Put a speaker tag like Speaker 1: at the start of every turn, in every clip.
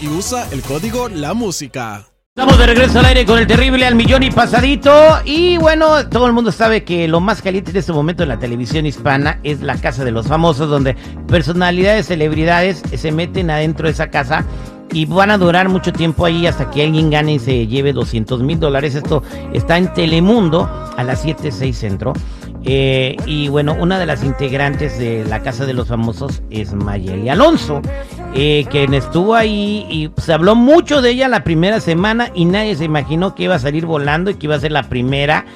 Speaker 1: Y usa el código La Música.
Speaker 2: Estamos de regreso al aire con el terrible al millón y pasadito. Y bueno, todo el mundo sabe que lo más caliente en este momento en la televisión hispana es la casa de los famosos, donde personalidades, celebridades se meten adentro de esa casa y van a durar mucho tiempo ahí hasta que alguien gane y se lleve 200 mil dólares. Esto está en Telemundo a las 7.6 Centro. Eh, y bueno, una de las integrantes de la Casa de los Famosos es Mayeli Alonso, eh, quien estuvo ahí y se habló mucho de ella la primera semana y nadie se imaginó que iba a salir volando y que iba a ser la primera.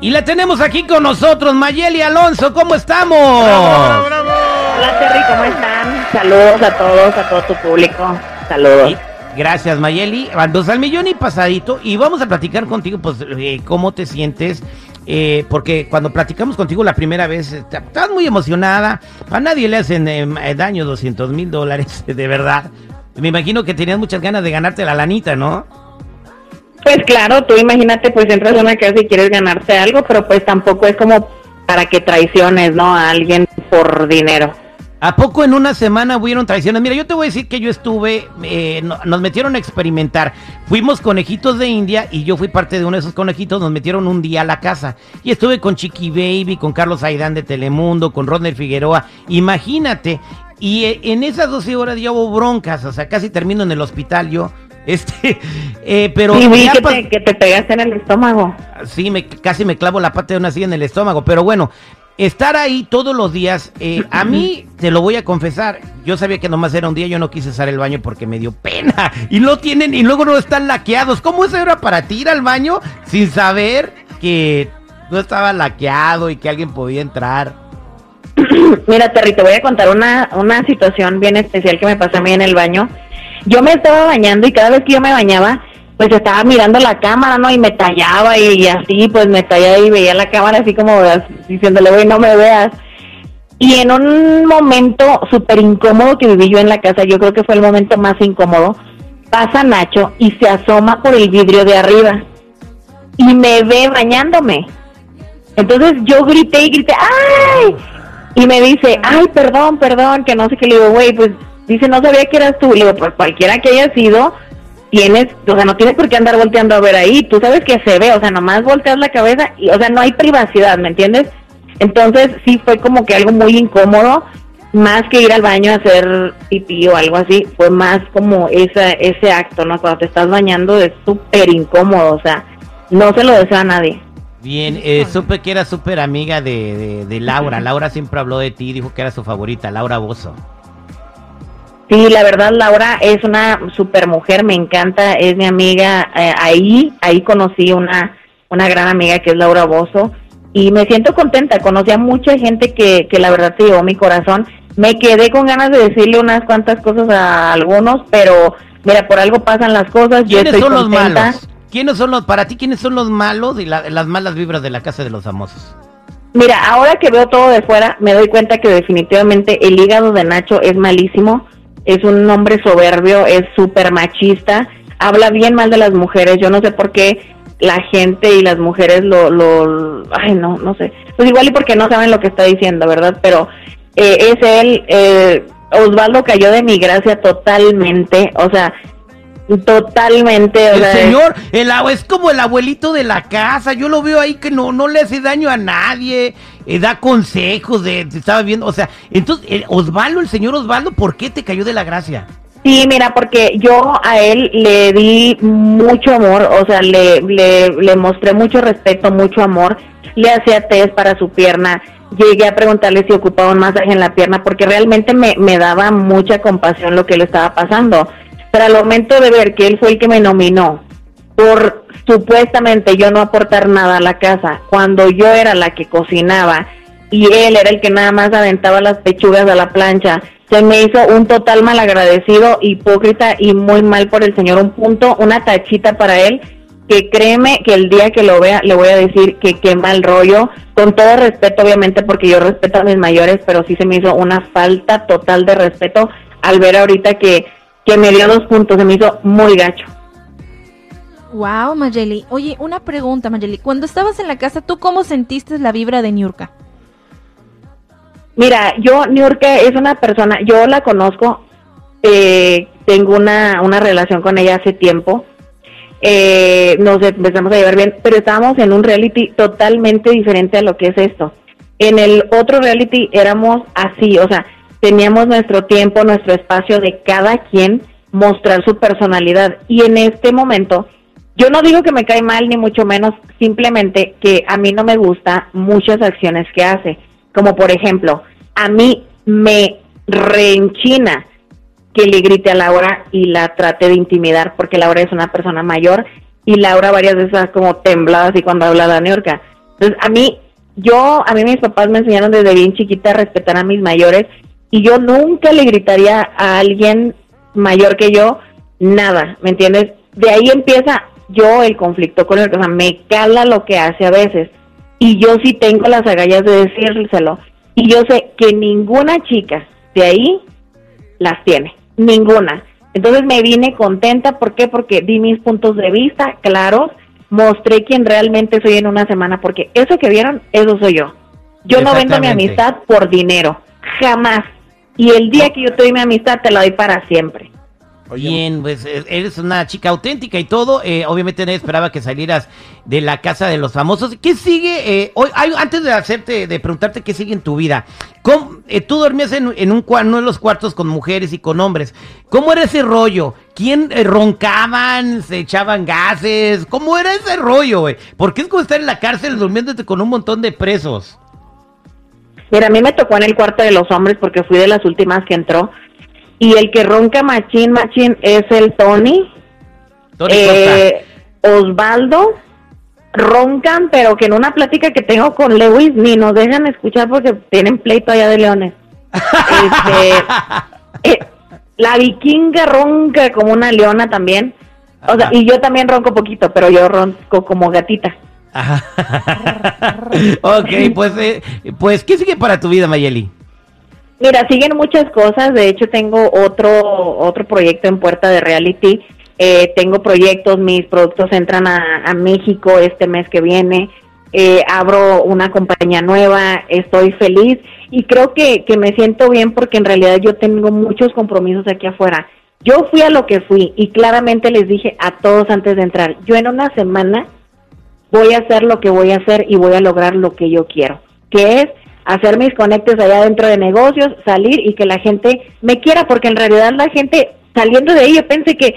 Speaker 2: Y la tenemos aquí con nosotros, Mayeli Alonso, ¿cómo estamos?
Speaker 3: Hola Terry, ¿cómo están? Saludos a todos, a todo tu público. Saludos.
Speaker 2: Gracias, Mayeli. Dos al millón y pasadito. Y vamos a platicar contigo, pues, eh, cómo te sientes. Eh, porque cuando platicamos contigo la primera vez, eh, estás muy emocionada. A nadie le hacen daño 200 mil dólares, de verdad. Me imagino que tenías muchas ganas de ganarte la lanita, ¿no?
Speaker 3: Pues claro, tú imagínate, pues entras a una casa y quieres ganarte algo, pero pues tampoco es como para que traiciones, ¿no? A alguien por dinero.
Speaker 2: ¿A poco en una semana hubieron traiciones? Mira, yo te voy a decir que yo estuve, eh, nos metieron a experimentar. Fuimos conejitos de India y yo fui parte de uno de esos conejitos. Nos metieron un día a la casa. Y estuve con Chiqui Baby, con Carlos Aidán de Telemundo, con Rodner Figueroa. Imagínate. Y eh, en esas 12 horas ya hubo broncas. O sea, casi termino en el hospital yo. Este, eh, pero.
Speaker 3: Y vi que te, que te, pegaste en el estómago.
Speaker 2: Sí, me, casi me clavo la pata de una silla en el estómago. Pero bueno, estar ahí todos los días, eh, a mí te lo voy a confesar, yo sabía que nomás era un día, yo no quise usar el baño porque me dio pena. Y no tienen, y luego no están laqueados. ¿Cómo eso era para ti ir al baño sin saber que no estaba laqueado y que alguien podía entrar?
Speaker 3: Mira, Terry, te voy a contar una, una situación bien especial que me pasó a mí en el baño. Yo me estaba bañando y cada vez que yo me bañaba, pues estaba mirando la cámara, ¿no? Y me tallaba y, así, pues me tallaba y veía la cámara así como diciéndole, güey, no me veas. Y en un momento súper incómodo que viví yo en la casa, yo creo que fue el momento más incómodo, pasa Nacho y se asoma por el vidrio de arriba y me ve bañándome. Entonces yo grité y grité, ¡ay! Y me dice, ay, perdón, perdón, que no sé qué. Le digo, güey, pues dice, no sabía que eras tú. Le digo, pues cualquiera que haya sido, tienes, o sea, no tienes por qué andar volteando a ver ahí, tú sabes que se ve, o sea, nomás volteas la cabeza y, o sea, no hay privacidad, ¿me entiendes? Entonces sí fue como que algo muy incómodo, más que ir al baño a hacer pipí o algo así, fue más como esa, ese acto, ¿no? Cuando te estás bañando es súper incómodo, o sea, no se lo desea a nadie.
Speaker 2: Bien, eh, supe que era súper amiga de, de, de Laura, Laura siempre habló de ti, dijo que era su favorita, Laura Bozo.
Speaker 3: Sí, la verdad, Laura es una super mujer, me encanta, es mi amiga. Eh, ahí, ahí conocí una, una gran amiga que es Laura Bozo y me siento contenta. Conocí a mucha gente que, que la verdad te llevó mi corazón. Me quedé con ganas de decirle unas cuantas cosas a algunos, pero mira, por algo pasan las cosas.
Speaker 2: Yo estoy son los malos? ¿Quiénes son los, para ti, quiénes son los malos y las malas vibras de la casa de los famosos?
Speaker 3: Mira, ahora que veo todo de fuera, me doy cuenta que definitivamente el hígado de Nacho es malísimo es un hombre soberbio, es súper machista, habla bien mal de las mujeres, yo no sé por qué la gente y las mujeres lo, lo ay no, no sé, pues igual y porque no saben lo que está diciendo, ¿verdad? Pero eh, es él, eh, Osvaldo cayó de mi gracia totalmente, o sea, Totalmente.
Speaker 2: El señor, el es como el abuelito de la casa. Yo lo veo ahí que no, no le hace daño a nadie. eh, da consejos de, te estaba viendo. O sea, entonces, eh, Osvaldo, el señor Osvaldo, ¿por qué te cayó de la gracia?
Speaker 3: Sí, mira, porque yo a él le di mucho amor, o sea, le, le, le mostré mucho respeto, mucho amor, le hacía test para su pierna, llegué a preguntarle si ocupaba un masaje en la pierna, porque realmente me, me daba mucha compasión lo que le estaba pasando. Pero al momento de ver que él fue el que me nominó por supuestamente yo no aportar nada a la casa, cuando yo era la que cocinaba y él era el que nada más aventaba las pechugas a la plancha, se me hizo un total malagradecido, hipócrita y muy mal por el señor. Un punto, una tachita para él, que créeme que el día que lo vea le voy a decir que qué mal rollo, con todo respeto obviamente porque yo respeto a mis mayores, pero sí se me hizo una falta total de respeto al ver ahorita que, que me dio dos puntos, se me hizo muy gacho.
Speaker 4: Wow, Mayeli. Oye, una pregunta, Mayeli. Cuando estabas en la casa, ¿tú cómo sentiste la vibra de Niurka?
Speaker 3: Mira, yo, Niurka es una persona, yo la conozco, eh, tengo una, una relación con ella hace tiempo, eh, nos empezamos a llevar bien, pero estábamos en un reality totalmente diferente a lo que es esto. En el otro reality éramos así, o sea, teníamos nuestro tiempo, nuestro espacio de cada quien mostrar su personalidad. Y en este momento, yo no digo que me cae mal, ni mucho menos, simplemente que a mí no me gusta muchas acciones que hace. Como por ejemplo, a mí me reenchina que le grite a Laura y la trate de intimidar porque Laura es una persona mayor y Laura varias veces está como temblada así cuando habla la Niurka. Entonces, a mí, yo, a mí mis papás me enseñaron desde bien chiquita a respetar a mis mayores y yo nunca le gritaría a alguien mayor que yo nada, ¿me entiendes? De ahí empieza yo el conflicto con él, o sea, me cala lo que hace a veces y yo sí tengo las agallas de decírselo y yo sé que ninguna chica de ahí las tiene, ninguna. Entonces me vine contenta, ¿por qué? Porque di mis puntos de vista claros, mostré quién realmente soy en una semana, porque eso que vieron, eso soy yo. Yo no vendo mi amistad por dinero, jamás. Y el día que yo te doy mi amistad, te la doy para siempre.
Speaker 2: Bien, pues eh, eres una chica auténtica y todo. eh, obviamente nadie esperaba que salieras de la casa de los famosos. ¿Qué sigue? eh, hoy, hay- antes de hacerte, de preguntarte qué sigue en tu vida, ¿cómo, eh, tú dormías en, en un uno de los cuartos con mujeres y con hombres. ¿Cómo era ese rollo? ¿Quién eh, roncaban? ¿Se echaban gases? ¿Cómo era ese rollo, güey? Porque es como estar en la cárcel durmiéndote con un montón de presos.
Speaker 3: Mira, a mí me tocó en el cuarto de los hombres porque fui de las últimas que entró. Y el que ronca machín, machín es el Tony.
Speaker 2: Tony
Speaker 3: Eh, Osvaldo. Roncan, pero que en una plática que tengo con Lewis ni nos dejan escuchar porque tienen pleito allá de leones. Este, eh, la vikinga ronca como una leona también. O sea, y yo también ronco poquito, pero yo ronco como gatita.
Speaker 2: Ok, pues, eh, pues, ¿qué sigue para tu vida, Mayeli?
Speaker 3: Mira, siguen muchas cosas. De hecho, tengo otro otro proyecto en puerta de reality. Eh, tengo proyectos, mis productos entran a, a México este mes que viene. Eh, abro una compañía nueva, estoy feliz y creo que, que me siento bien porque en realidad yo tengo muchos compromisos aquí afuera. Yo fui a lo que fui y claramente les dije a todos antes de entrar, yo en una semana voy a hacer lo que voy a hacer y voy a lograr lo que yo quiero, que es hacer mis conectes allá dentro de negocios, salir y que la gente me quiera, porque en realidad la gente saliendo de ahí, yo pensé que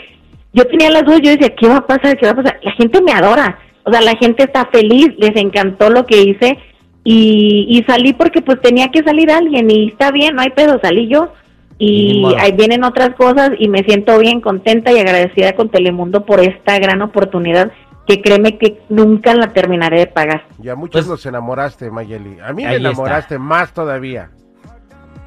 Speaker 3: yo tenía las dudas, yo decía, ¿qué va a pasar? ¿Qué va a pasar? La gente me adora, o sea, la gente está feliz, les encantó lo que hice y, y salí porque pues tenía que salir alguien y está bien, no hay pedo, salí yo y ahí vienen otras cosas y me siento bien contenta y agradecida con Telemundo por esta gran oportunidad que créeme que nunca la terminaré de pagar.
Speaker 5: y a muchos
Speaker 2: Pues-
Speaker 5: nos enamoraste, Mayeli. A mí me
Speaker 2: está.
Speaker 5: enamoraste más todavía.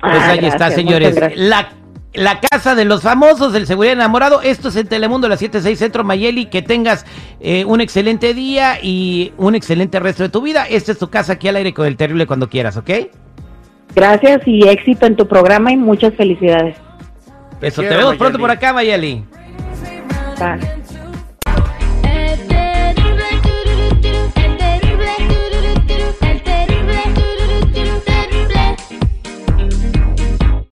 Speaker 2: Pues
Speaker 3: Ah,
Speaker 2: ahí está, señores. La, la casa de los famosos, del seguridad enamorado. Esto es en Telemundo, la 76 Centro Mayeli. Que tengas eh, un excelente día y un excelente resto de tu vida. Esta es tu casa aquí al aire con el terrible cuando quieras, ¿ok?
Speaker 3: Gracias y éxito en tu programa y muchas felicidades.
Speaker 2: Eso, te vemos pronto por acá, Mayeli.
Speaker 3: Bye.